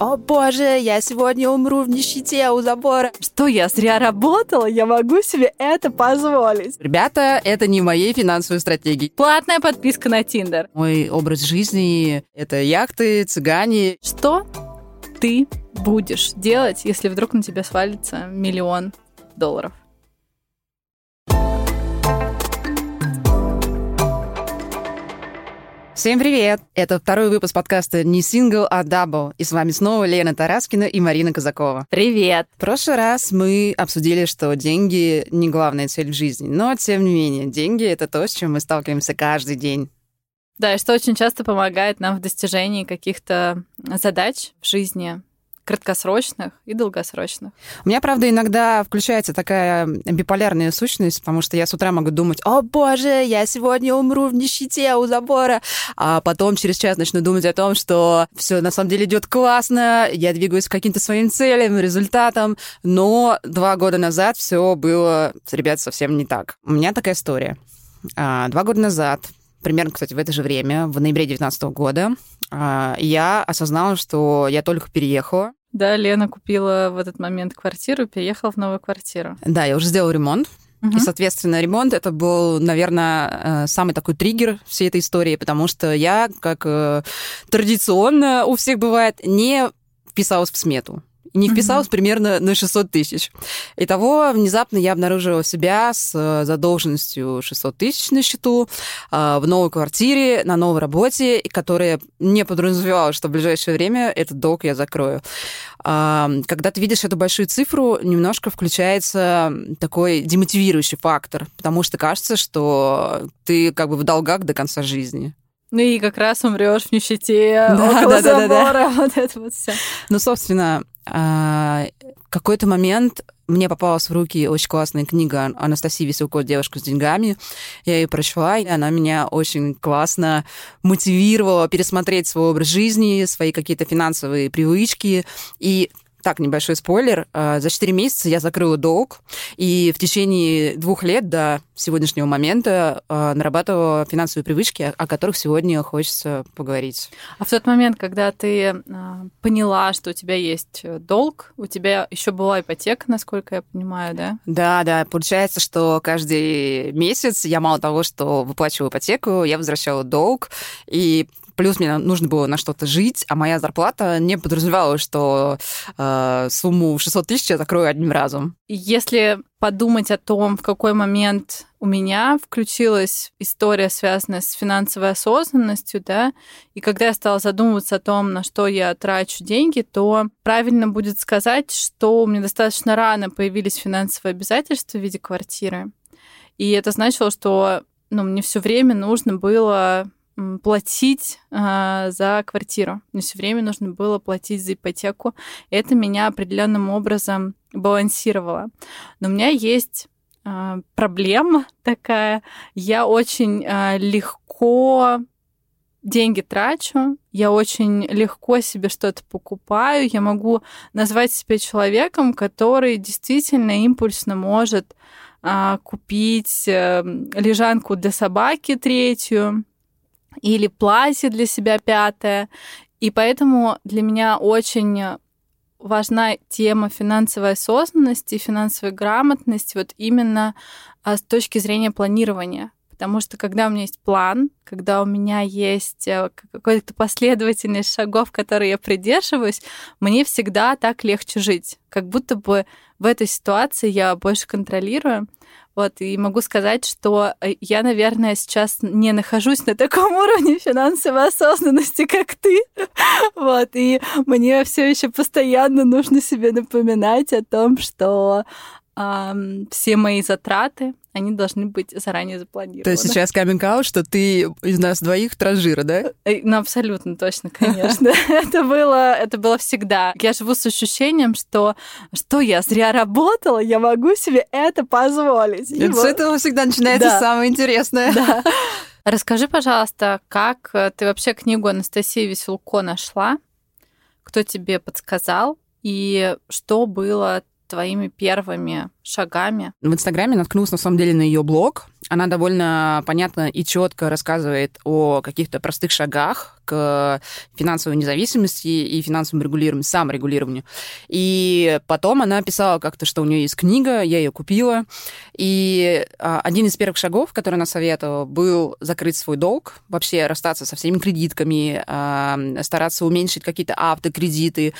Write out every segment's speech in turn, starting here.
О боже, я сегодня умру в нищете у забора. Что я зря работала, я могу себе это позволить. Ребята, это не моей финансовой стратегии. Платная подписка на Тиндер. Мой образ жизни — это яхты, цыгане. Что ты будешь делать, если вдруг на тебя свалится миллион долларов? Всем привет! Это второй выпуск подкаста «Не сингл, а double». И с вами снова Лена Тараскина и Марина Казакова. Привет! В прошлый раз мы обсудили, что деньги — не главная цель в жизни. Но, тем не менее, деньги — это то, с чем мы сталкиваемся каждый день. Да, и что очень часто помогает нам в достижении каких-то задач в жизни, краткосрочных и долгосрочных. У меня, правда, иногда включается такая биполярная сущность, потому что я с утра могу думать, о боже, я сегодня умру в нищете у забора, а потом через час начну думать о том, что все на самом деле идет классно, я двигаюсь к каким-то своим целям, результатам, но два года назад все было, ребят, совсем не так. У меня такая история. А, два года назад примерно, кстати, в это же время, в ноябре 2019 года, а, я осознала, что я только переехала. Да, Лена купила в этот момент квартиру, переехала в новую квартиру. Да, я уже сделала ремонт. Угу. И, соответственно, ремонт это был, наверное, э, самый такой триггер всей этой истории, потому что я, как э, традиционно у всех бывает, не вписалась в смету не вписалась mm-hmm. примерно на 600 тысяч. Итого внезапно я обнаружила себя с э, задолженностью 600 тысяч на счету э, в новой квартире, на новой работе, которая не подразумевала, что в ближайшее время этот долг я закрою. А, когда ты видишь эту большую цифру, немножко включается такой демотивирующий фактор, потому что кажется, что ты как бы в долгах до конца жизни. Ну и как раз умрешь в нищете, да, около да, забора, да, да, да. вот это вот все. Ну, собственно, а, какой-то момент мне попалась в руки очень классная книга Анастасии Веселко «Девушка с деньгами». Я ее прочла, и она меня очень классно мотивировала пересмотреть свой образ жизни, свои какие-то финансовые привычки. И так, небольшой спойлер. А, за 4 месяца я закрыла долг, и в течение двух лет до сегодняшнего момента а, нарабатывала финансовые привычки, о которых сегодня хочется поговорить. А в тот момент, когда ты а, поняла, что у тебя есть долг, у тебя еще была ипотека, насколько я понимаю, да? Да, да. Получается, что каждый месяц я мало того, что выплачиваю ипотеку, я возвращала долг, и плюс мне нужно было на что-то жить, а моя зарплата не подразумевала, что э, сумму 600 тысяч я закрою одним разом. Если подумать о том, в какой момент у меня включилась история, связанная с финансовой осознанностью, да, и когда я стала задумываться о том, на что я трачу деньги, то правильно будет сказать, что у меня достаточно рано появились финансовые обязательства в виде квартиры. И это значило, что ну, мне все время нужно было платить э, за квартиру. Мне все время нужно было платить за ипотеку. Это меня определенным образом балансировало. Но у меня есть э, проблема такая. Я очень э, легко деньги трачу, я очень легко себе что-то покупаю, я могу назвать себя человеком, который действительно импульсно может а, купить а, лежанку для собаки третью, или платье для себя пятое. И поэтому для меня очень важна тема финансовой осознанности, финансовой грамотности вот именно а, с точки зрения планирования. Потому что когда у меня есть план, когда у меня есть э, какая-то последовательность шагов, которые я придерживаюсь, мне всегда так легче жить. Как будто бы в этой ситуации я больше контролирую. Вот, и могу сказать, что э, я, наверное, сейчас не нахожусь на таком уровне финансовой осознанности, как ты. Вот, и мне все еще постоянно нужно себе напоминать о том, что э, все мои затраты, они должны быть заранее запланированы. То есть сейчас каминг что ты из нас двоих транжира, да? Э, ну, абсолютно точно, конечно. Это было, это было всегда. Я живу с ощущением, что что я зря работала, я могу себе это позволить. С этого всегда начинается самое интересное. Да. Расскажи, пожалуйста, как э, ты вообще книгу Анастасии Веселко нашла? Кто тебе подсказал? И что было твоими первыми шагами. В Инстаграме наткнулась на самом деле на ее блог. Она довольно понятно и четко рассказывает о каких-то простых шагах к финансовой независимости и финансовому регулированию, саморегулированию. И потом она писала как-то, что у нее есть книга, я ее купила. И а, один из первых шагов, который она советовала, был закрыть свой долг, вообще расстаться со всеми кредитками, а, стараться уменьшить какие-то автокредиты,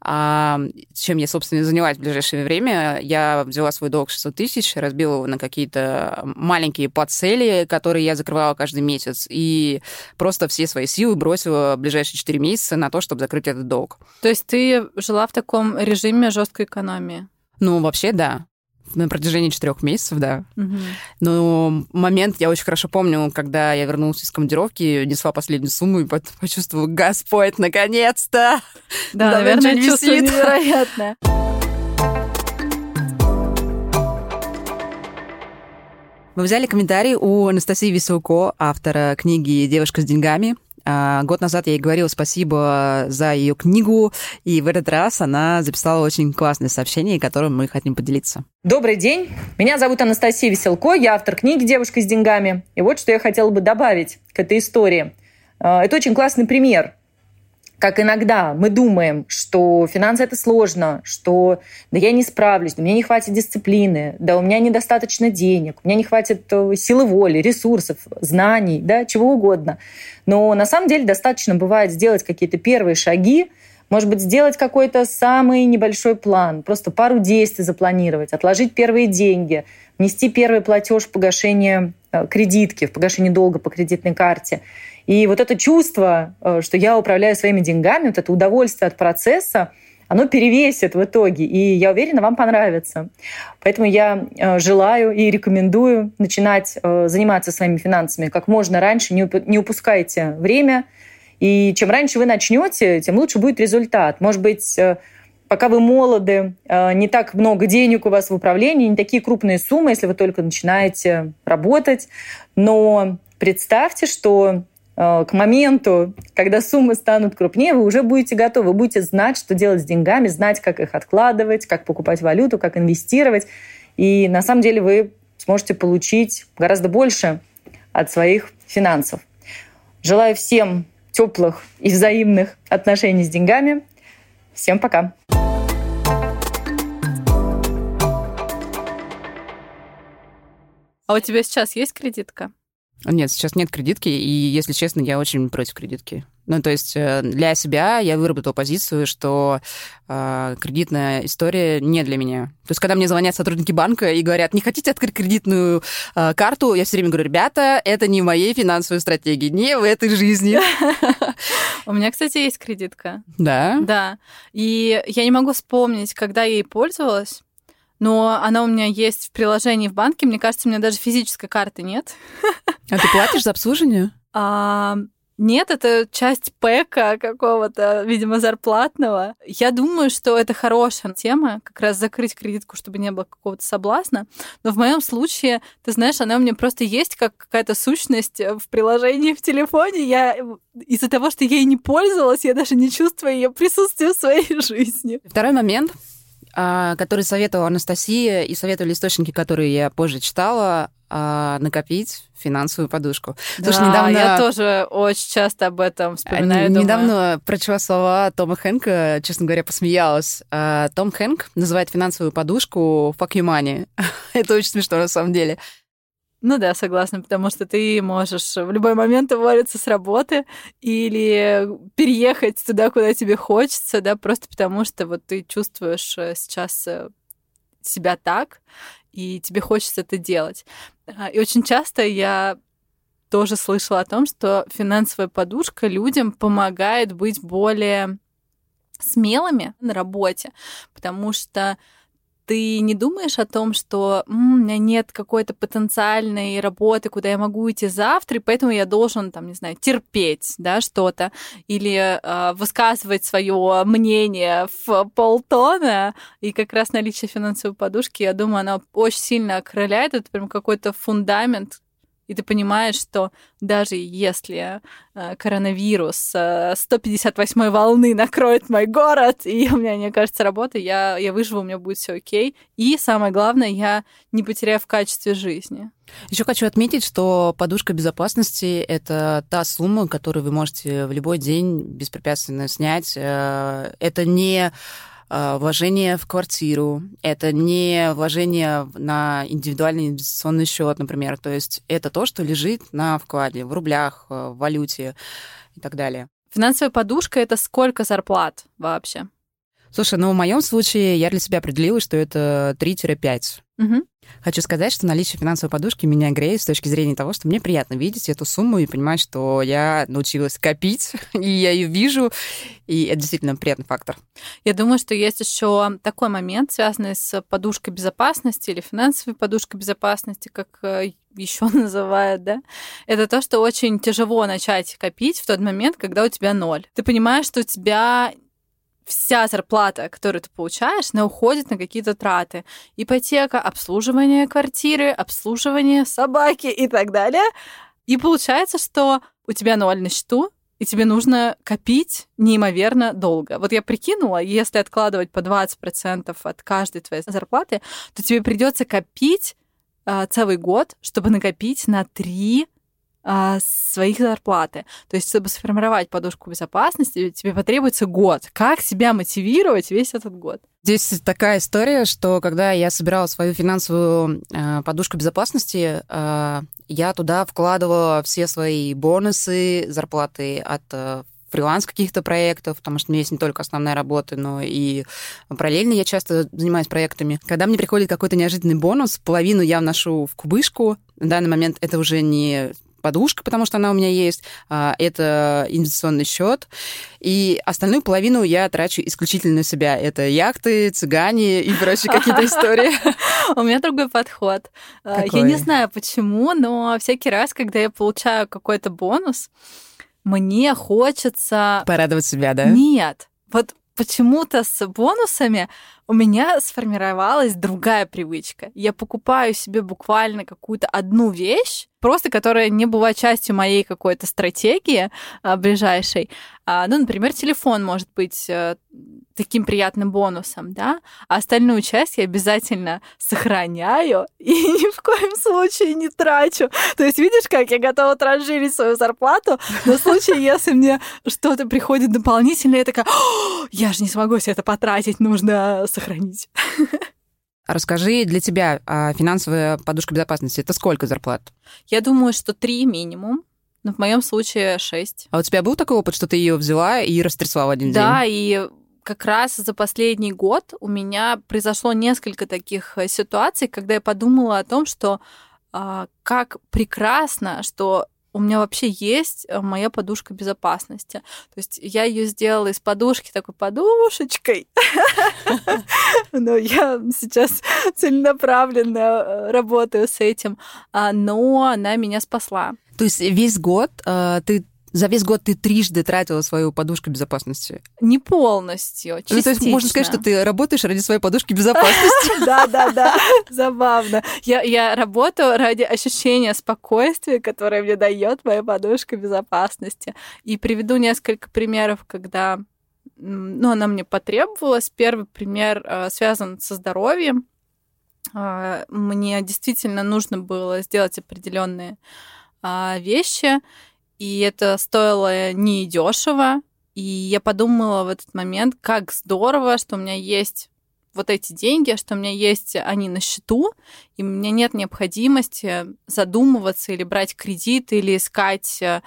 а, чем я, собственно, и занялась в ближайшее время. Я взяла свой долг 600 тысяч, разбила его на какие-то маленькие подцели, которые я закрывала каждый месяц, и просто все свои силы бросила в ближайшие 4 месяца на то, чтобы закрыть этот долг. То есть ты жила в таком режиме жесткой экономии? Ну, вообще, да на протяжении четырех месяцев, да. Угу. Но момент я очень хорошо помню, когда я вернулась из командировки, несла последнюю сумму и почувствовала, Господь, наконец-то! Да, наверное, чувство невероятное. Мы взяли комментарий у Анастасии Веселко, автора книги «Девушка с деньгами». А, год назад я ей говорила спасибо за ее книгу, и в этот раз она записала очень классное сообщение, которым мы хотим поделиться. Добрый день. Меня зовут Анастасия Веселко, я автор книги «Девушка с деньгами». И вот что я хотела бы добавить к этой истории. А, это очень классный пример как иногда мы думаем, что финансы это сложно, что да я не справлюсь, да мне не хватит дисциплины, да у меня недостаточно денег, у меня не хватит э, силы воли, ресурсов, знаний, да, чего угодно. Но на самом деле достаточно бывает сделать какие-то первые шаги, может быть, сделать какой-то самый небольшой план, просто пару действий запланировать, отложить первые деньги, внести первый платеж в погашение э, кредитки, в погашение долга по кредитной карте – и вот это чувство, э, что я управляю своими деньгами, вот это удовольствие от процесса, оно перевесит в итоге, и я уверена, вам понравится. Поэтому я э, желаю и рекомендую начинать э, заниматься своими финансами как можно раньше, не упускайте время, и чем раньше вы начнете, тем лучше будет результат. Может быть, пока вы молоды, не так много денег у вас в управлении, не такие крупные суммы, если вы только начинаете работать, но представьте, что к моменту, когда суммы станут крупнее, вы уже будете готовы, вы будете знать, что делать с деньгами, знать, как их откладывать, как покупать валюту, как инвестировать. И на самом деле вы сможете получить гораздо больше от своих финансов. Желаю всем теплых и взаимных отношений с деньгами. Всем пока! А у тебя сейчас есть кредитка? Нет, сейчас нет кредитки, и, если честно, я очень против кредитки. Ну, то есть э, для себя я выработала позицию, что э, кредитная история не для меня. То есть когда мне звонят сотрудники банка и говорят, не хотите открыть кредитную э, карту, я все время говорю, ребята, это не в моей финансовой стратегии, не в этой жизни. У меня, кстати, есть кредитка. Да? Да. И я не могу вспомнить, когда я ей пользовалась но она у меня есть в приложении в банке. Мне кажется, у меня даже физической карты нет. А ты платишь за обслуживание? А, нет, это часть пэка какого-то, видимо, зарплатного. Я думаю, что это хорошая тема, как раз закрыть кредитку, чтобы не было какого-то соблазна. Но в моем случае, ты знаешь, она у меня просто есть как какая-то сущность в приложении в телефоне. Я из-за того, что я ей не пользовалась, я даже не чувствую ее присутствия в своей жизни. Второй момент который советовала Анастасия, и советовали источники, которые я позже читала, а, накопить финансовую подушку. Да, Слушай, недавно... я тоже очень часто об этом вспоминаю. Недавно думаю. прочла слова Тома Хэнка, честно говоря, посмеялась. А, Том Хэнк называет финансовую подушку «fuck you money». Это очень смешно на самом деле. Ну да, согласна, потому что ты можешь в любой момент уволиться с работы или переехать туда, куда тебе хочется, да, просто потому что вот ты чувствуешь э, сейчас э, себя так, и тебе хочется это делать. А, и очень часто я тоже слышала о том, что финансовая подушка людям помогает быть более смелыми на работе, потому что ты не думаешь о том, что у меня нет какой-то потенциальной работы, куда я могу идти завтра, и поэтому я должен, там, не знаю, терпеть, да, что-то, или э, высказывать свое мнение в полтона, и как раз наличие финансовой подушки, я думаю, она очень сильно окрыляет, это прям какой-то фундамент, И ты понимаешь, что даже если э, коронавирус э, 158 волны накроет мой город, и у меня не окажется работы, я, я выживу, у меня будет все окей. И самое главное, я не потеряю в качестве жизни. Еще хочу отметить, что подушка безопасности – это та сумма, которую вы можете в любой день беспрепятственно снять. Э, это не Э, вложение в квартиру, это не вложение на индивидуальный инвестиционный счет, например. То есть это то, что лежит на вкладе в рублях, э, в валюте и так далее. Финансовая подушка это сколько зарплат вообще? Слушай, ну в моем случае я для себя определила, что это 3-5. Угу. Хочу сказать, что наличие финансовой подушки меня греет с точки зрения того, что мне приятно видеть эту сумму и понимать, что я научилась копить, и я ее вижу, и это действительно приятный фактор. Я думаю, что есть еще такой момент, связанный с подушкой безопасности или финансовой подушкой безопасности, как э, еще называют, да, это то, что очень тяжело начать копить в тот момент, когда у тебя ноль. Ты понимаешь, что у тебя вся зарплата, которую ты получаешь, она уходит на какие-то траты. Ипотека, обслуживание квартиры, обслуживание собаки и так далее. И получается, что у тебя ноль на счету, и тебе нужно копить неимоверно долго. Вот я прикинула, если откладывать по 20% от каждой твоей зарплаты, то тебе придется копить э, целый год, чтобы накопить на три своих зарплаты. То есть, чтобы сформировать подушку безопасности, тебе потребуется год. Как себя мотивировать весь этот год? Здесь такая история, что когда я собирала свою финансовую э, подушку безопасности, э, я туда вкладывала все свои бонусы, зарплаты от э, фриланс каких-то проектов, потому что у меня есть не только основная работа, но и параллельно я часто занимаюсь проектами. Когда мне приходит какой-то неожиданный бонус, половину я вношу в кубышку. На данный момент это уже не подушка, потому что она у меня есть, а, это инвестиционный счет, и остальную половину я трачу исключительно на себя. Это яхты, цыгане и прочие какие-то истории. У меня другой подход. А, я не знаю почему, но всякий раз, когда я получаю какой-то бонус, мне хочется... Порадовать себя, да? Нет. Вот почему-то с бонусами у меня сформировалась другая привычка. Я покупаю себе буквально какую-то одну вещь, просто которая не была частью моей какой-то стратегии а, ближайшей. А, ну, например, телефон может быть а, таким приятным бонусом, да, а остальную часть я обязательно сохраняю и ни в коем случае не трачу. То есть, видишь, как я готова транжирить свою зарплату на случай, если мне что-то приходит дополнительное, я такая, я же не смогу себе это потратить, нужно сохранить. Расскажи для тебя а финансовая подушка безопасности это сколько зарплат? Я думаю, что три минимум. Но в моем случае шесть. А у тебя был такой опыт, что ты ее взяла и растрясла в один да, день? Да, и как раз за последний год у меня произошло несколько таких э, ситуаций, когда я подумала о том, что а, как прекрасно, что у меня вообще есть э, моя подушка безопасности. То есть я ее сделала из подушки такой подушечкой. Но я сейчас целенаправленно э, работаю с этим. А, но она меня спасла. То есть весь год э, ты за весь год ты трижды тратила свою подушку безопасности? Не полностью, частично. Ну, то есть можно сказать, что ты работаешь ради своей подушки безопасности? Да, да, да, забавно. Я, работаю ради ощущения спокойствия, которое мне дает моя подушка безопасности. И приведу несколько примеров, когда ну, она мне потребовалась. Первый пример э, связан со здоровьем. Э, мне действительно нужно было сделать определенные а, вещи, и это стоило не дешево. И я подумала в этот момент, как здорово, что у меня есть вот эти деньги, что у меня есть они на счету, и у меня нет необходимости задумываться или брать кредит, или искать э,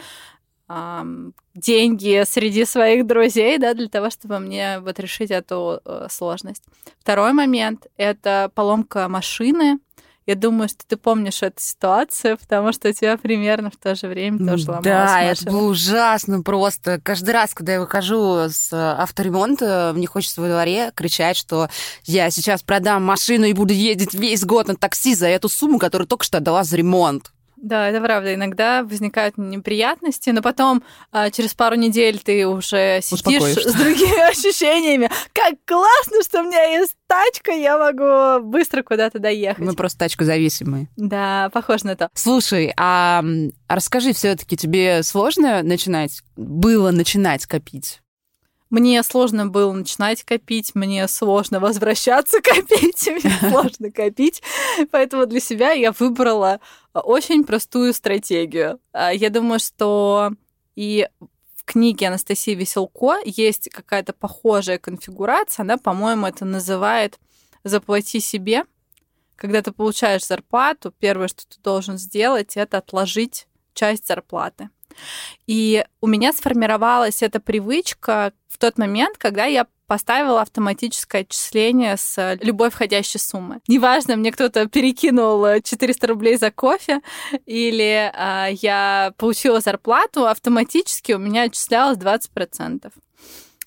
деньги среди своих друзей, да, для того, чтобы мне вот решить эту э, сложность. Второй момент — это поломка машины. Я думаю, что ты помнишь эту ситуацию, потому что у тебя примерно в то же время тоже ломалась Да, машина. это было ужасно просто. Каждый раз, когда я выхожу с авторемонта, мне хочется во дворе кричать, что я сейчас продам машину и буду ездить весь год на такси за эту сумму, которую только что отдала за ремонт. Да, это правда. Иногда возникают неприятности, но потом а, через пару недель ты уже сидишь с другими ощущениями. Как классно, что у меня есть тачка, я могу быстро куда-то доехать. Мы просто тачку зависимые. Да, похоже на то. Слушай, а расскажи, все-таки тебе сложно начинать, было начинать копить? Мне сложно было начинать копить, мне сложно возвращаться копить, мне сложно копить. Поэтому для себя я выбрала очень простую стратегию. А, я думаю, что и в книге Анастасии Веселко есть какая-то похожая конфигурация. Она, по-моему, это называет «заплати себе». Когда ты получаешь зарплату, первое, что ты должен сделать, это отложить часть зарплаты. И у меня сформировалась эта привычка в тот момент, когда я поставила автоматическое отчисление с любой входящей суммы. Неважно, мне кто-то перекинул 400 рублей за кофе, или а, я получила зарплату, автоматически у меня отчислялось 20%.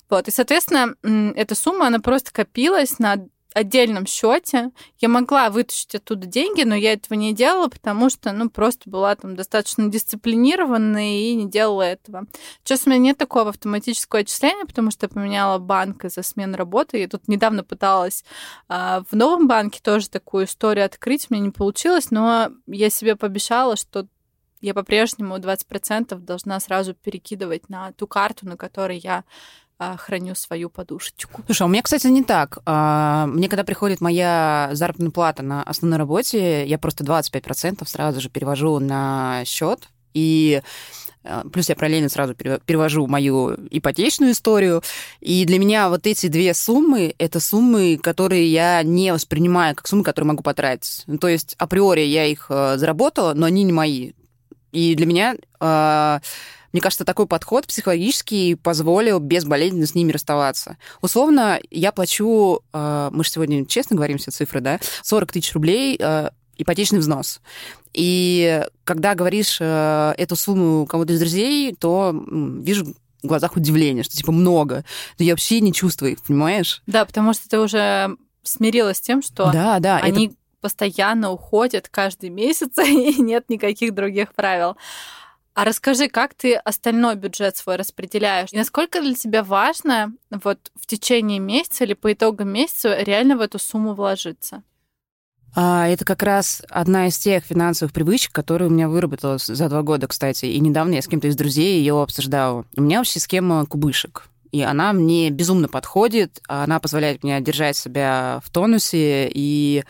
Вот, и, соответственно, эта сумма, она просто копилась на отдельном счете. Я могла вытащить оттуда деньги, но я этого не делала, потому что, ну, просто была там достаточно дисциплинированной и не делала этого. Сейчас у меня нет такого автоматического отчисления, потому что я поменяла банк из-за смены работы. Я тут недавно пыталась а, в новом банке тоже такую историю открыть, меня не получилось, но я себе пообещала, что я по-прежнему 20% должна сразу перекидывать на ту карту, на которой я храню свою подушечку. Слушай, а у меня, кстати, не так. А, мне, когда приходит моя заработная плата на основной работе, я просто 25% сразу же перевожу на счет. И а, Плюс я параллельно сразу перевожу мою ипотечную историю. И для меня вот эти две суммы — это суммы, которые я не воспринимаю как суммы, которые могу потратить. Ну, то есть априори я их заработала, но они не мои. И для меня мне кажется, такой подход психологический позволил безболезненно с ними расставаться. Условно, я плачу, э, мы же сегодня честно говорим все цифры, да, 40 тысяч рублей э, ипотечный взнос. И когда говоришь э, эту сумму кому-то из друзей, то вижу в глазах удивление, что типа много. Но я вообще не чувствую их, понимаешь? Да, потому что ты уже смирилась с тем, что да, да, они это... постоянно уходят каждый месяц, и нет никаких других правил. А расскажи, как ты остальной бюджет свой распределяешь? И насколько для тебя важно вот в течение месяца или по итогам месяца реально в эту сумму вложиться? А, это как раз одна из тех финансовых привычек, которые у меня выработалась за два года, кстати. И недавно я с кем-то из друзей ее обсуждала. У меня вообще схема кубышек и она мне безумно подходит, она позволяет мне держать себя в тонусе и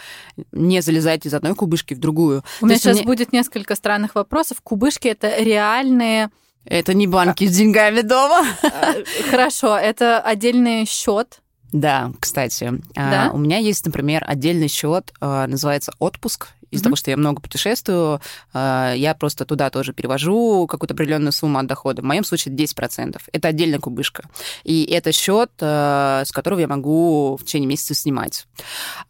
не залезать из одной кубышки в другую. У меня сейчас мне... будет несколько странных вопросов. Кубышки — это реальные... Это не банки с деньгами дома. А, хорошо, это отдельный счет, да, кстати. А, да? у меня есть, например, отдельный счет, называется отпуск из-за mm-hmm. того, что я много путешествую, э, я просто туда тоже перевожу какую-то определенную сумму от дохода. В моем случае 10%. Это отдельная кубышка. И это счет, э, с которого я могу в течение месяца снимать.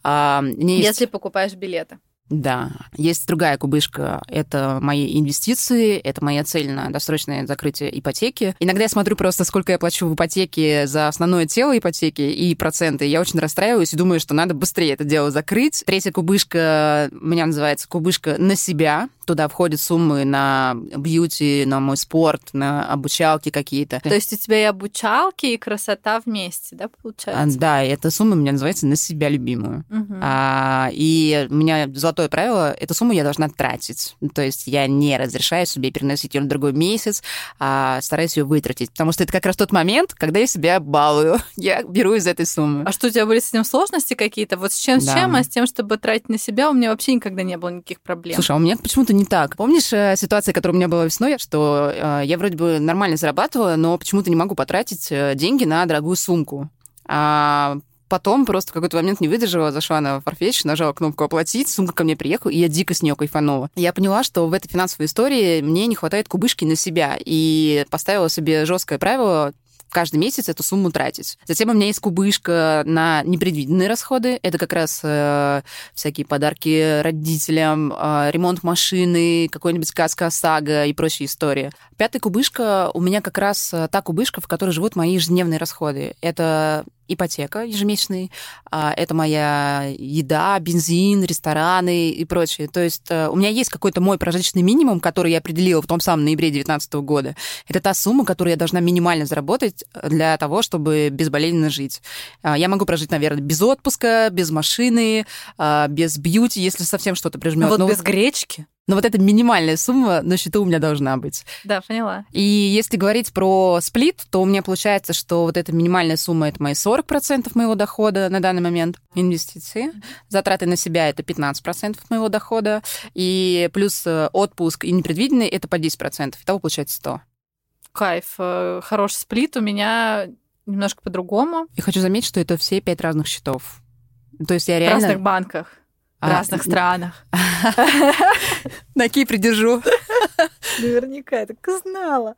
А, Если покупаешь билеты. Да, есть другая кубышка. Это мои инвестиции, это моя цель на досрочное закрытие ипотеки. Иногда я смотрю просто, сколько я плачу в ипотеке за основное тело ипотеки и проценты. Я очень расстраиваюсь и думаю, что надо быстрее это дело закрыть. Третья кубышка у меня называется кубышка на себя. Туда входят суммы на бьюти, на мой спорт, на обучалки какие-то. То есть у тебя и обучалки, и красота вместе, да, получается? А, да, эта сумма у меня называется на себя любимую. Угу. А, и у меня золотое правило, эту сумму я должна тратить. То есть я не разрешаю себе переносить ее на другой месяц, а стараюсь ее вытратить. Потому что это как раз тот момент, когда я себя балую. Я беру из этой суммы. А что, у тебя были с этим сложности какие-то? Вот с чем, да. с чем, а с тем, чтобы тратить на себя, у меня вообще никогда не было никаких проблем. Слушай, а у меня почему-то не так. Помнишь э, ситуация, которая у меня была весной, что э, я вроде бы нормально зарабатывала, но почему-то не могу потратить э, деньги на дорогую сумку. А Потом просто в какой-то момент не выдержала, зашла на Farfetch, нажала кнопку «Оплатить», сумка ко мне приехала, и я дико с нее кайфанула. Я поняла, что в этой финансовой истории мне не хватает кубышки на себя, и поставила себе жесткое правило каждый месяц эту сумму тратить. Затем у меня есть кубышка на непредвиденные расходы. Это как раз э, всякие подарки родителям, э, ремонт машины, какой-нибудь сказка ОСАГО и прочие истории. Пятая кубышка у меня как раз э, та кубышка, в которой живут мои ежедневные расходы. Это ипотека ежемесячный, а, это моя еда, бензин, рестораны и прочее. То есть э, у меня есть какой-то мой прожиточный минимум, который я определила в том самом ноябре 2019 года. Это та сумма, которую я должна минимально заработать для того, чтобы безболезненно жить. А, я могу прожить, наверное, без отпуска, без машины, а, без бьюти, если совсем что-то прижмет. Ну, вот Но без гречки? Но вот эта минимальная сумма на счету у меня должна быть. Да, поняла. И если говорить про сплит, то у меня получается, что вот эта минимальная сумма — это мои 40% моего дохода на данный момент. Инвестиции. Затраты на себя — это 15% моего дохода. И плюс э, отпуск и непредвиденный — это по 10%. Итого получается 100. Кайф. Э, хороший сплит у меня немножко по-другому. И хочу заметить, что это все пять разных счетов. То есть я реально... В разных банках. В а, разных странах. На Кипре держу. Наверняка, я так знала.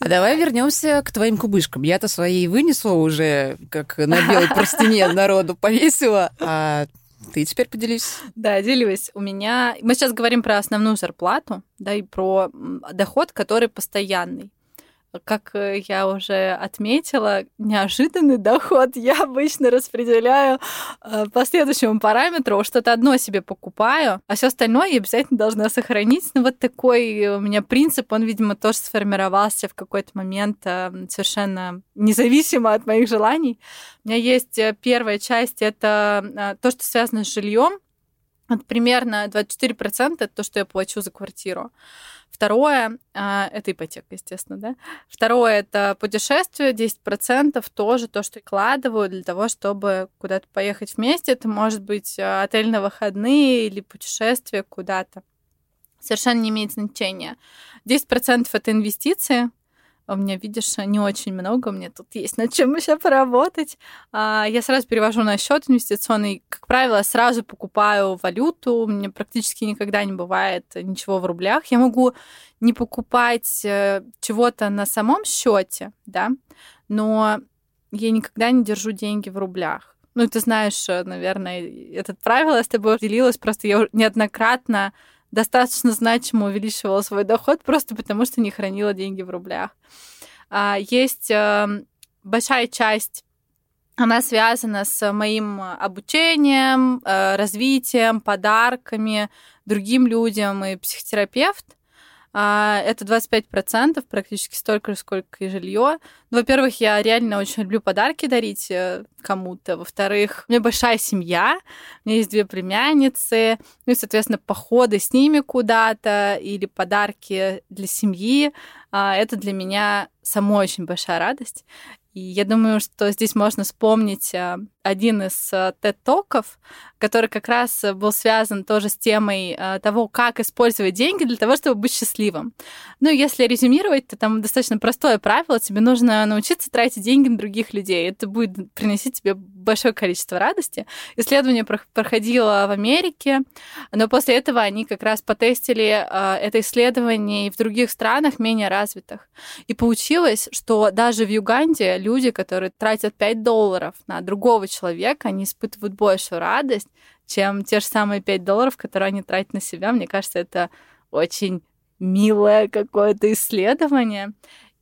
А давай вернемся к твоим кубышкам. Я-то свои вынесла уже, как на белой простыне народу повесила, а ты теперь поделись. Да, делюсь. У меня... Мы сейчас говорим про основную зарплату, да, и про доход, который постоянный. Как э, я уже отметила, неожиданный доход я обычно распределяю э, по следующему параметру. Что-то одно себе покупаю, а все остальное я обязательно должна сохранить. Ну, вот такой у меня принцип, он, видимо, тоже сформировался в какой-то момент э, совершенно независимо от моих желаний. У меня есть первая часть, это то, что связано с жильем. Вот примерно 24% это то, что я плачу за квартиру. Второе, а, это ипотека, естественно, да. Второе, это путешествие, 10% тоже то, что вкладываю для того, чтобы куда-то поехать вместе. Это может быть а, отель на выходные или путешествие куда-то. Совершенно не имеет значения. 10% это инвестиции, у меня, видишь, не очень много, меня тут есть над чем еще поработать. А, я сразу перевожу на счет инвестиционный. Как правило, сразу покупаю валюту. У меня практически никогда не бывает ничего в рублях. Я могу не покупать э, чего-то на самом счете, да, но я никогда не держу деньги в рублях. Ну, ты знаешь, э, наверное, это правило с тобой делилась, просто я неоднократно достаточно значимо увеличивала свой доход просто потому, что не хранила деньги в рублях. А, есть эм, большая часть она связана с моим обучением, э, развитием, подарками другим людям и психотерапевт. А, это 25%, практически столько же, сколько и жилье. Ну, во-первых, я реально очень люблю подарки дарить э, кому-то. Во-вторых, у меня большая семья, у меня есть две племянницы, ну и, соответственно, походы с ними куда-то или подарки для семьи. А, это для меня самой очень большая радость. И я думаю, что здесь можно вспомнить а, один из TED-токов, который как раз был связан тоже с темой того, как использовать деньги для того, чтобы быть счастливым. Ну, если резюмировать, то там достаточно простое правило. Тебе нужно научиться тратить деньги на других людей. Это будет приносить тебе большое количество радости. Исследование проходило в Америке, но после этого они как раз потестили а, это исследование и в других странах менее развитых. И получилось, что даже в Юганде люди, которые тратят 5 долларов на другого человека, они испытывают большую радость, чем те же самые 5 долларов, которые они тратят на себя. Мне кажется, это очень милое какое-то исследование.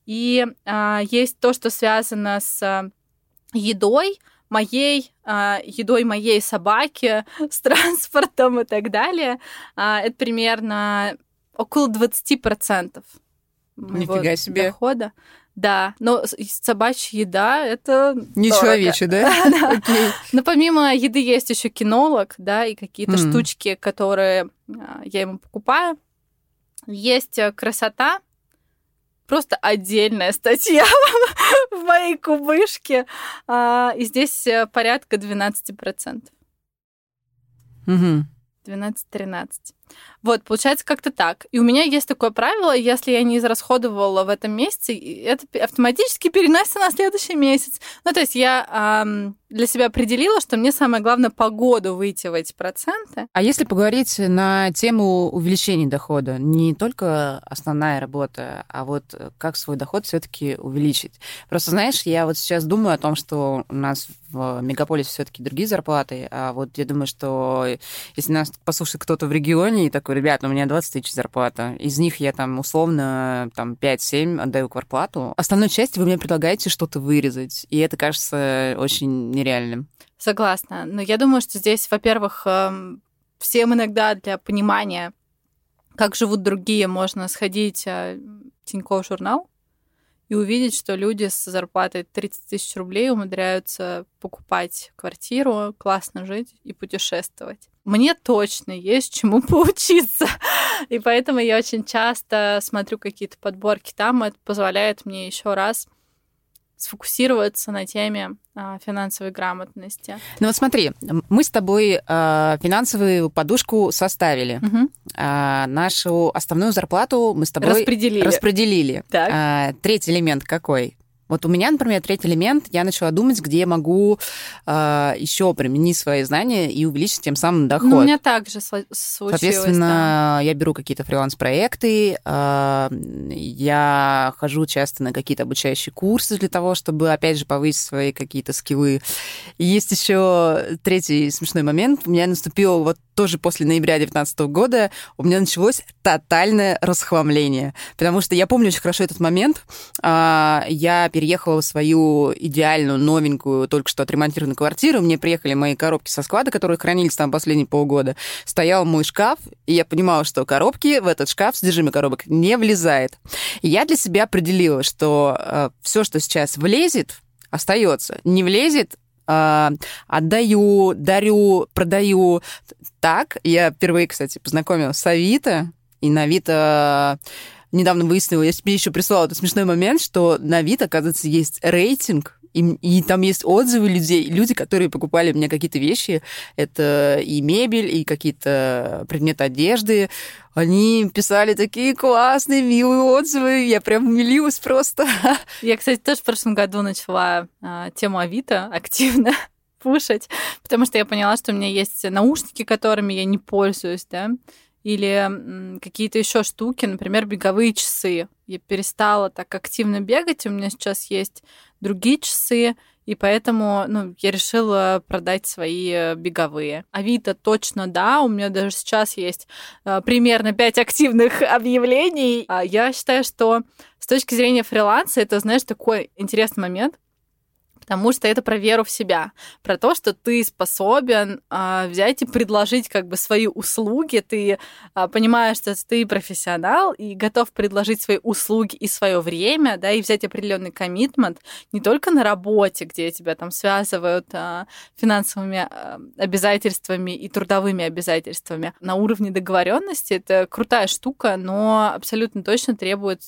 И а, есть то, что связано с а, едой, моей а, едой моей собаки, с транспортом и так далее. А, это примерно около 20% Нифига себе. дохода. Да, но собачья еда это не человечья, да? Но помимо еды есть еще кинолог, да, и какие-то штучки, которые а, я ему покупаю. Есть э, красота, просто отдельная статья в моей кубышке. А, и здесь э, порядка 12%. Угу. 12-13. Вот, получается как-то так. И у меня есть такое правило, если я не израсходовала в этом месяце, это автоматически переносится на следующий месяц. Ну, то есть я эм, для себя определила, что мне самое главное по году выйти в эти проценты. А если поговорить на тему увеличения дохода, не только основная работа, а вот как свой доход все-таки увеличить. Просто, знаешь, я вот сейчас думаю о том, что у нас в мегаполисе все-таки другие зарплаты, а вот я думаю, что если нас послушает кто-то в регионе, компании, такой, ребят, у меня 20 тысяч зарплата. Из них я там условно там 5-7 отдаю кварплату. Основной части вы мне предлагаете что-то вырезать. И это кажется очень нереальным. Согласна. Но я думаю, что здесь, во-первых, эм, всем иногда для понимания, как живут другие, можно сходить в Тинькофф журнал, и увидеть, что люди с зарплатой 30 тысяч рублей умудряются покупать квартиру, классно жить и путешествовать. Мне точно есть чему поучиться. И поэтому я очень часто смотрю какие-то подборки там. Это позволяет мне еще раз сфокусироваться на теме а, финансовой грамотности. Ну вот смотри, мы с тобой а, финансовую подушку составили. Угу. А, нашу основную зарплату мы с тобой распределили. распределили. Так. А, третий элемент какой? Вот у меня, например, третий элемент, я начала думать, где я могу э, а, еще применить свои знания и увеличить тем самым доход. Ну, у меня также случилось. Соответственно, да. я беру какие-то фриланс-проекты, э, я хожу часто на какие-то обучающие курсы для того, чтобы, опять же, повысить свои какие-то скиллы. И есть еще третий смешной момент. У меня наступил вот тоже после ноября 2019 года у меня началось тотальное расхламление. Потому что я помню очень хорошо этот момент. А, я переехала в свою идеальную, новенькую, только что отремонтированную квартиру. Мне приехали мои коробки со склада, которые хранились там последние полгода. Стоял мой шкаф, и я понимала, что коробки в этот шкаф, содержимое коробок, не влезает. И я для себя определила, что э, все, что сейчас влезет, остается. Не влезет, э, отдаю, дарю, продаю. Так, я впервые, кстати, познакомилась с Авито, и на Авито недавно выяснила, я тебе еще прислала этот смешной момент, что на Авито, оказывается, есть рейтинг и, и там есть отзывы людей, люди, которые покупали меня какие-то вещи, это и мебель, и какие-то предметы одежды, они писали такие классные, милые отзывы, я прям умилилась просто. Я, кстати, тоже в прошлом году начала а, тему Авито активно пушить, потому что я поняла, что у меня есть наушники, которыми я не пользуюсь, да, или какие-то еще штуки, например, беговые часы. Я перестала так активно бегать, у меня сейчас есть другие часы, и поэтому ну, я решила продать свои э, беговые. Авито точно да, у меня даже сейчас есть э, примерно 5 активных объявлений. А я считаю, что с точки зрения фриланса это, знаешь, такой интересный момент, потому что это про веру в себя, про то, что ты способен а, взять и предложить как бы свои услуги, ты а, понимаешь, что ты профессионал и готов предложить свои услуги и свое время, да, и взять определенный коммитмент не только на работе, где тебя там связывают а, финансовыми а, обязательствами и трудовыми обязательствами, на уровне договоренности это крутая штука, но абсолютно точно требует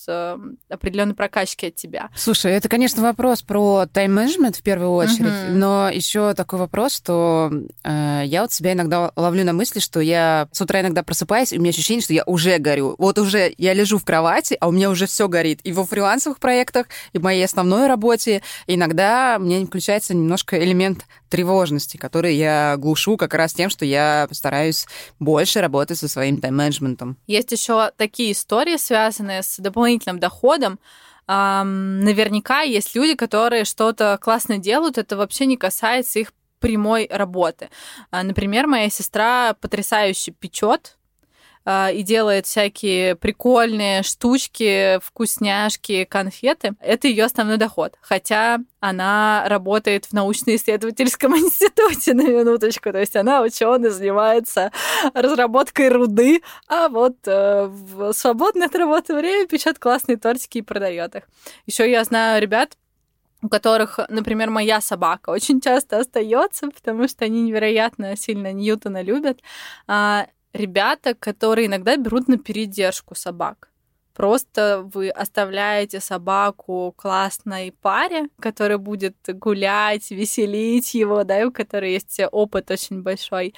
определенной прокачки от тебя. Слушай, это, конечно, вопрос про тайм-менеджмент, менеджмент в первую очередь, uh-huh. но еще такой вопрос, что э, я вот себя иногда ловлю на мысли, что я с утра иногда просыпаюсь, и у меня ощущение, что я уже горю. Вот уже я лежу в кровати, а у меня уже все горит. И во фрилансовых проектах, и в моей основной работе. иногда мне включается немножко элемент тревожности, который я глушу как раз тем, что я стараюсь больше работать со своим тайм-менеджментом. Есть еще такие истории, связанные с дополнительным доходом, наверняка есть люди, которые что-то классно делают, это вообще не касается их прямой работы. А, например, моя сестра потрясающе печет, а, и делает всякие прикольные штучки, вкусняшки, конфеты, это ее основной доход. Хотя она работает в научно-исследовательском институте, на минуточку. То есть она ученый, занимается разработкой руды, а вот э, в свободное от работы время печет классные тортики и продает их. Еще я знаю ребят, у которых, например, моя собака очень часто остается, потому что они невероятно сильно Ньютона любят. А, ребята, которые иногда берут на передержку собак. Просто вы оставляете собаку классной паре, которая будет гулять, веселить его, да, у которой есть опыт очень большой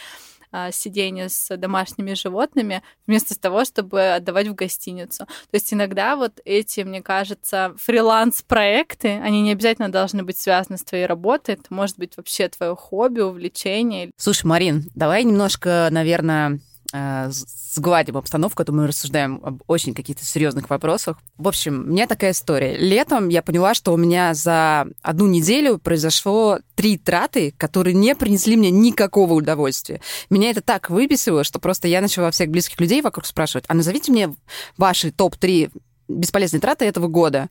а, сидения с домашними животными, вместо того, чтобы отдавать в гостиницу. То есть иногда вот эти, мне кажется, фриланс-проекты, они не обязательно должны быть связаны с твоей работой, это может быть вообще твое хобби, увлечение. Слушай, Марин, давай немножко, наверное, сгладим обстановку, а то мы рассуждаем об очень каких-то серьезных вопросах. В общем, у меня такая история. Летом я поняла, что у меня за одну неделю произошло три траты, которые не принесли мне никакого удовольствия. Меня это так выписывало, что просто я начала всех близких людей вокруг спрашивать, а назовите мне ваши топ-3 бесполезные траты этого года.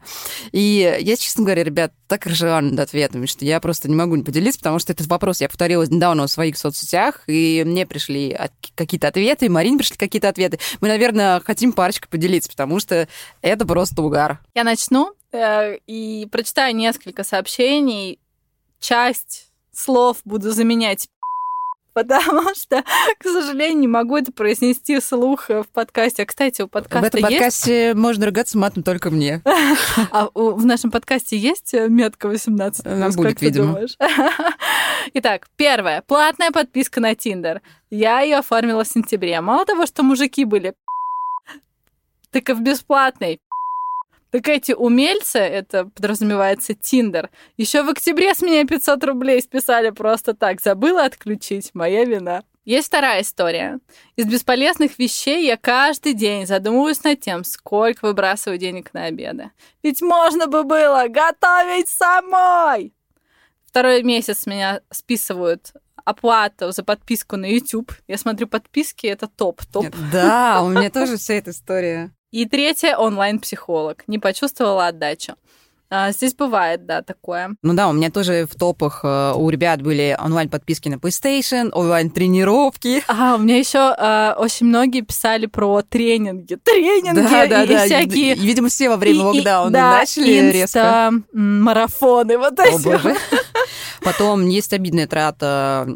И я, честно говоря, ребят, так ржала над ответами, что я просто не могу не поделиться, потому что этот вопрос я повторила недавно в своих соцсетях, и мне пришли какие-то ответы, и Марине пришли какие-то ответы. Мы, наверное, хотим парочкой поделиться, потому что это просто угар. Я начну э, и прочитаю несколько сообщений. Часть слов буду заменять потому что, к сожалению, не могу это произнести вслух в подкасте. А, кстати, у подкаста В этом есть... подкасте можно ругаться матом только мне. А в нашем подкасте есть метка 18? Она будет, видимо. Итак, первое. Платная подписка на Тиндер. Я ее оформила в сентябре. Мало того, что мужики были так и в бесплатной так эти умельцы, это подразумевается Тиндер, еще в октябре с меня 500 рублей списали просто так. Забыла отключить, моя вина. Есть вторая история. Из бесполезных вещей я каждый день задумываюсь над тем, сколько выбрасываю денег на обеды. Ведь можно бы было готовить самой! Второй месяц меня списывают оплату за подписку на YouTube. Я смотрю подписки, это топ, топ. Да, у меня тоже вся эта история. И третье, онлайн-психолог. Не почувствовала отдачу. А, здесь бывает, да, такое. Ну да, у меня тоже в топах э, у ребят были онлайн-подписки на PlayStation, онлайн-тренировки. А, у меня еще э, очень многие писали про тренинги. Тренинги да, да, и, да. всякие... И, видимо, все во время и, локдауна и, да, начали инста, резко. марафоны, вот эти. О, боже. Потом есть обидная трата,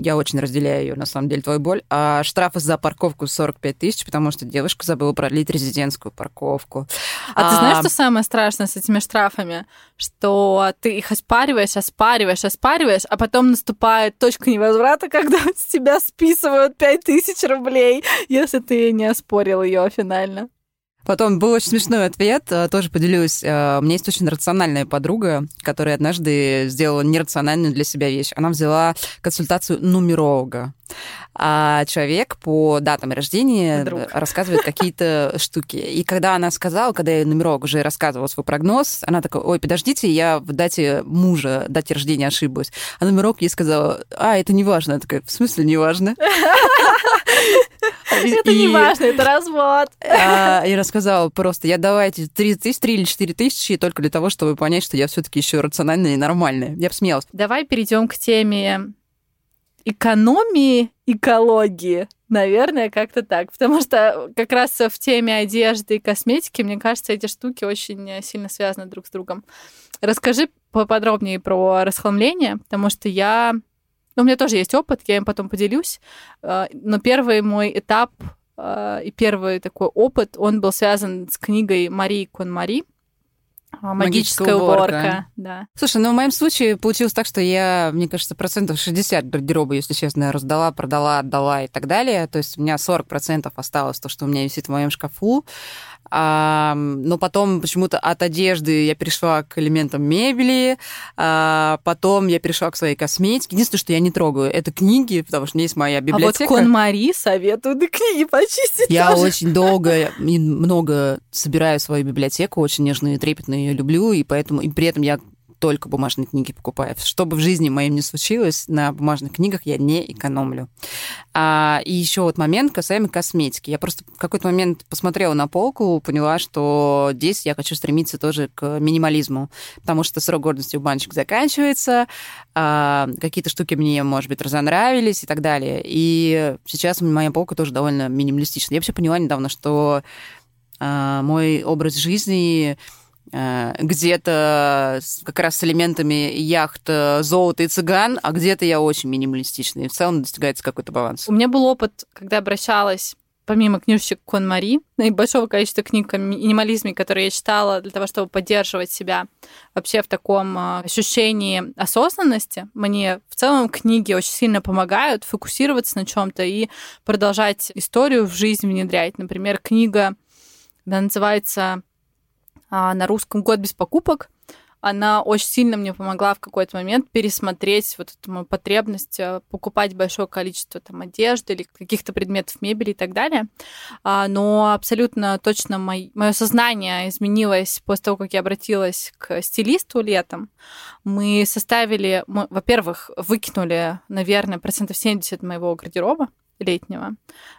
я очень разделяю ее, на самом деле, твою боль, а штрафы за парковку 45 тысяч, потому что девушка забыла продлить резидентскую парковку. А, а ты знаешь, что самое страшное с этими штрафами? Что ты их оспариваешь, оспариваешь, оспариваешь, а потом наступает точка невозврата, когда с тебя списывают 5 тысяч рублей, если ты не оспорил ее финально. Потом был очень смешной ответ, э, тоже поделюсь. Э, у меня есть очень рациональная подруга, которая однажды сделала нерациональную для себя вещь. Она взяла консультацию нумеролога а человек по датам рождения Друг. рассказывает какие-то штуки. И когда она сказала, когда я нумеролог уже рассказывала свой прогноз, она такая, ой, подождите, я в дате мужа, дате рождения ошиблась. А нумеролог ей сказала, а, это не важно. Я такая, в смысле не важно? Это не важно, это развод. А, я рассказала просто, я давайте 3 тысячи, 3 или 4 тысячи только для того, чтобы понять, что я все таки еще рациональная и нормальная. Я посмеялась. Давай перейдем к теме экономии экологии. Наверное, как-то так. Потому что как раз в теме одежды и косметики, мне кажется, эти штуки очень сильно связаны друг с другом. Расскажи поподробнее про расхламление, потому что я... Ну, у меня тоже есть опыт, я им потом поделюсь. Э, но первый мой этап э, и первый такой опыт, он был связан с книгой Марии Конмари а, магическая, уборка. уборка. Да. Слушай, ну в моем случае получилось так, что я, мне кажется, процентов 60 гардероба, если честно, раздала, продала, отдала и так далее. То есть у меня 40 процентов осталось то, что у меня висит в моем шкафу. А, но потом почему-то от одежды я перешла к элементам мебели, а, потом я перешла к своей косметике. Единственное, что я не трогаю, это книги, потому что у меня есть моя библиотека. А вот Кон Мари советует книги почистить. Я тоже. очень долго и много собираю свою библиотеку, очень нежно и трепетно ее люблю, и поэтому и при этом я только бумажные книги покупаю. Что бы в жизни моем не случилось, на бумажных книгах я не экономлю. А, и еще вот момент касаемо косметики. Я просто в какой-то момент посмотрела на полку, поняла, что здесь я хочу стремиться тоже к минимализму, потому что срок годности у баночек заканчивается, а, какие-то штуки мне, может быть, разонравились и так далее. И сейчас моя полка тоже довольно минималистичная. Я вообще поняла недавно, что а, мой образ жизни где-то как раз с элементами яхт, э, золота и цыган, а где-то я очень минималистичный. И в целом достигается какой-то баланс. У меня был опыт, когда обращалась помимо книжечек Кон Мари и большого количества книг о минимализме, которые я читала для того, чтобы поддерживать себя вообще в таком э, ощущении осознанности, мне в целом книги очень сильно помогают фокусироваться на чем-то и продолжать историю в жизнь внедрять. Например, книга, да, называется на русском «Год без покупок». она очень сильно мне помогла в какой-то момент пересмотреть вот эту мою потребность э, покупать большое количество там одежды или каких-то предметов мебели и так далее. А, но абсолютно точно мое сознание изменилось после того, как я обратилась к стилисту летом. Мы составили, во-первых, выкинули, наверное, процентов 70 моего гардероба, летнего.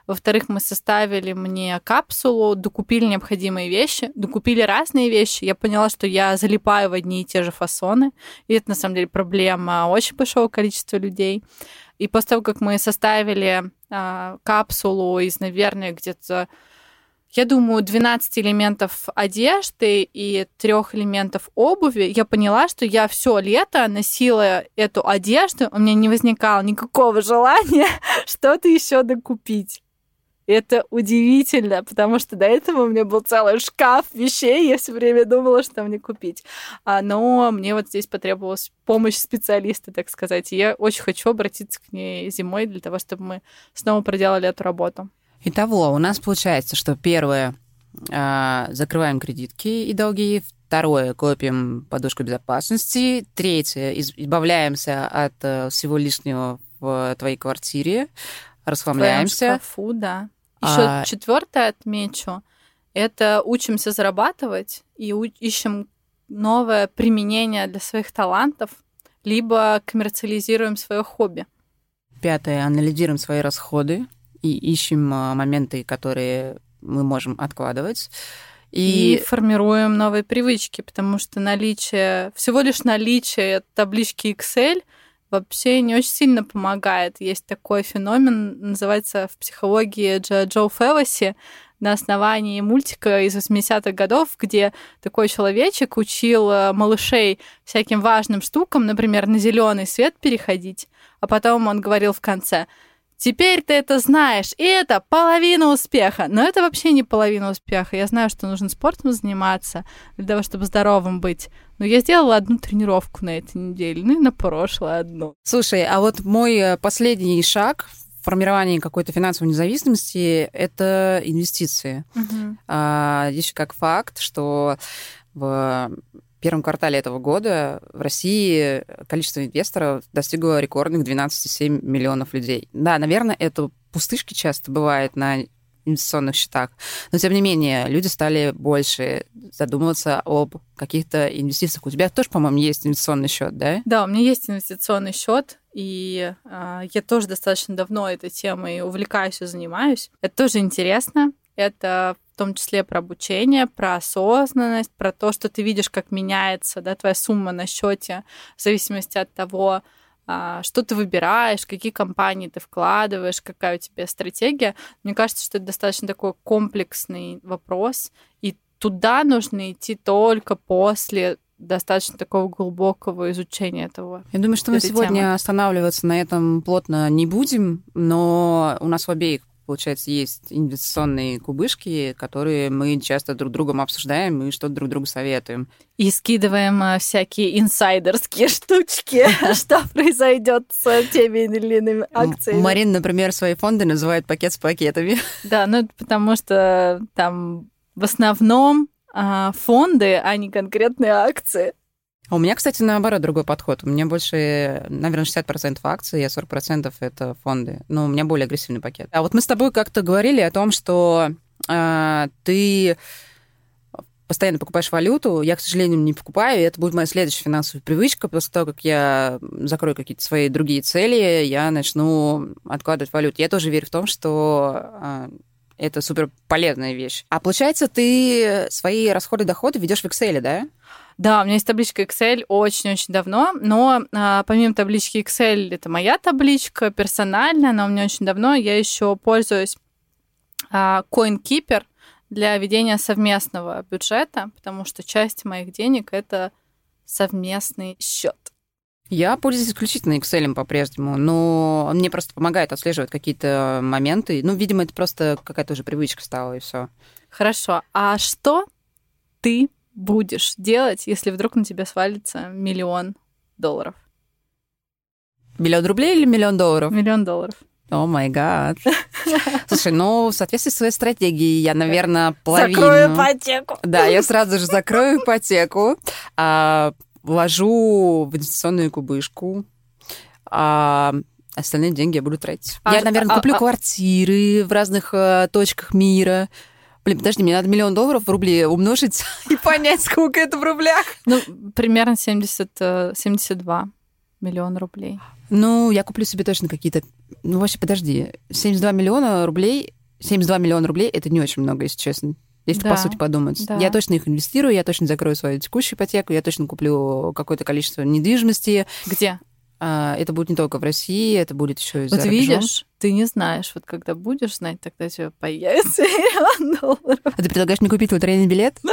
Во-вторых, мы составили мне капсулу, докупили необходимые вещи, докупили разные вещи. Я поняла, что я залипаю в одни и те же фасоны. И это, на самом деле, проблема очень большого количества людей. И после того, как мы составили э, капсулу из, наверное, где-то я думаю, 12 элементов одежды и трех элементов обуви, я поняла, что я все лето носила эту одежду, у меня не возникало никакого желания что-то еще докупить. Это удивительно, потому что до этого у меня был целый шкаф вещей, я все время думала, что мне купить. А, но мне вот здесь потребовалась помощь специалиста, так сказать. И я очень хочу обратиться к ней зимой для того, чтобы мы снова проделали эту работу. Итого, у нас получается, что первое а, закрываем кредитки и долги, второе копим подушку безопасности, третье избавляемся от э, всего лишнего в твоей квартире, расхламляемся. В шкафу, да. Еще а... четвертое отмечу. Это учимся зарабатывать и ищем новое применение для своих талантов, либо коммерциализируем свое хобби. Пятое. Анализируем свои расходы и ищем а, моменты, которые мы можем откладывать. И... и формируем новые привычки, потому что наличие, всего лишь наличие таблички Excel вообще не очень сильно помогает. Есть такой феномен, называется в психологии Джо, Джо Февоси, на основании мультика из 80-х годов, где такой человечек учил э, малышей всяким важным штукам, например, на зеленый свет переходить, а потом он говорил в конце – Теперь ты это знаешь, и это половина успеха. Но это вообще не половина успеха. Я знаю, что нужно спортом заниматься для того, чтобы здоровым быть. Но я сделала одну тренировку на этой неделе, ну и на прошлое одну. Слушай, а вот мой э, последний шаг в формировании какой-то финансовой независимости — это инвестиции. Угу. А, еще как факт, что в первом квартале этого года в России количество инвесторов достигло рекордных 12,7 миллионов людей. Да, наверное, это пустышки часто бывает на инвестиционных счетах. Но, тем не менее, люди стали больше задумываться об каких-то инвестициях. У тебя тоже, по-моему, есть инвестиционный счет, да? Да, у меня есть инвестиционный счет, и э, я тоже достаточно давно этой темой увлекаюсь и занимаюсь. Это тоже интересно. Это том числе про обучение, про осознанность, про то, что ты видишь, как меняется да, твоя сумма на счете в зависимости от того, а, что ты выбираешь, какие компании ты вкладываешь, какая у тебя стратегия. Мне кажется, что это достаточно такой комплексный вопрос, и туда нужно идти только после достаточно такого глубокого изучения этого. Я думаю, что мы сегодня темы. останавливаться на этом плотно не будем, но у нас в обеих получается, есть инвестиционные кубышки, которые мы часто друг другом обсуждаем и что-то друг другу советуем. И скидываем а, всякие инсайдерские штучки, что произойдет с теми или иными акциями. Марин, например, свои фонды называет пакет с пакетами. Да, ну потому что там в основном а, фонды, а не конкретные акции. А у меня, кстати, наоборот, другой подход. У меня больше, наверное, 60% акций, а 40% это фонды. Но у меня более агрессивный пакет. А вот мы с тобой как-то говорили о том, что э, ты постоянно покупаешь валюту. Я, к сожалению, не покупаю, и это будет моя следующая финансовая привычка. После того, как я закрою какие-то свои другие цели, я начну откладывать валюту. Я тоже верю в том, что э, это супер полезная вещь. А получается, ты свои расходы-доходы ведешь в Excel, да? Да, у меня есть табличка Excel очень-очень давно, но а, помимо таблички Excel, это моя табличка персональная, она у меня очень давно, я еще пользуюсь а, CoinKeeper для ведения совместного бюджета, потому что часть моих денег это совместный счет. Я пользуюсь исключительно Excel по-прежнему, но он мне просто помогает отслеживать какие-то моменты. Ну, видимо, это просто какая-то уже привычка стала, и все. Хорошо. А что ты будешь делать, если вдруг на тебя свалится миллион долларов? Миллион рублей или миллион долларов? Миллион долларов. О май гад. Слушай, ну, в соответствии с своей стратегией, я, наверное, половину... Закрою ипотеку. Да, я сразу же закрою ипотеку. А, вложу в инвестиционную кубышку, а остальные деньги я буду тратить. А я, наверное, а- куплю а- квартиры в разных э, точках мира. Блин, подожди, мне надо миллион долларов в рубли умножить и понять, сколько это в рублях. Ну, примерно 70, э, 72 миллиона рублей. Ну, я куплю себе точно какие-то... Ну, вообще, подожди. 72 миллиона рублей... 72 миллиона рублей — это не очень много, если честно. Если Да, по сути подумать. да. Я точно их инвестирую, я точно закрою свою текущую ипотеку, я точно куплю какое-то количество недвижимости. Где? А, Это будет не только в России, это будет еще и за Вот видишь, ты не знаешь. Вот когда будешь знать, тогда у тебя появится миллион долларов. А ты предлагаешь мне купить лотерейный билет?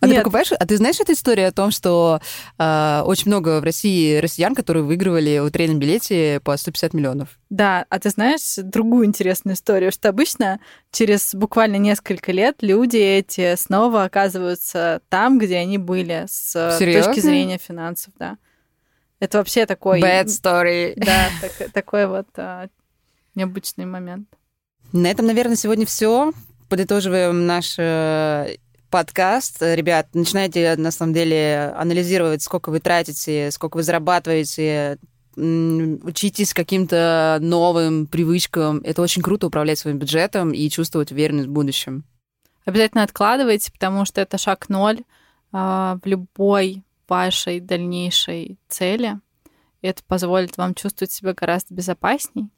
А ты Нет. покупаешь? А ты знаешь эту историю о том, что а, очень много в России россиян, которые выигрывали в лотерейном билете по 150 миллионов? Да, а ты знаешь другую интересную историю, что обычно через буквально несколько лет люди эти снова оказываются там, где они были с э, Серьёзно? точки зрения финансов, да. Это вообще такой... Bad story. Да, так- такой вот а, необычный момент. На этом, наверное, сегодня все. Подытоживаем наш э, подкаст. Ребят, начинайте, на самом деле, анализировать, сколько вы тратите, сколько вы зарабатываете, учитесь каким-то новым привычкам. Это очень круто управлять своим бюджетом и чувствовать уверенность в будущем. Обязательно откладывайте, потому что это шаг ноль а, в любой вашей дальнейшей цели. И это позволит вам чувствовать себя гораздо безопасней.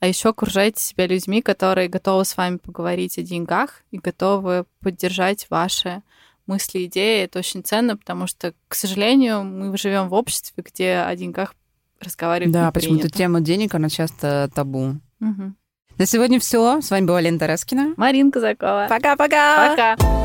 А еще окружайте себя людьми, которые готовы с вами поговорить о деньгах и готовы поддержать ваши мысли, идеи. Это очень ценно, потому что, к сожалению, мы живем в обществе, где о деньгах разговаривать Да, не почему-то тема денег, она часто табу. Мгм. На сегодня все. С вами была Лена Тараскина. Марина Казакова. Пока-пока! Пока.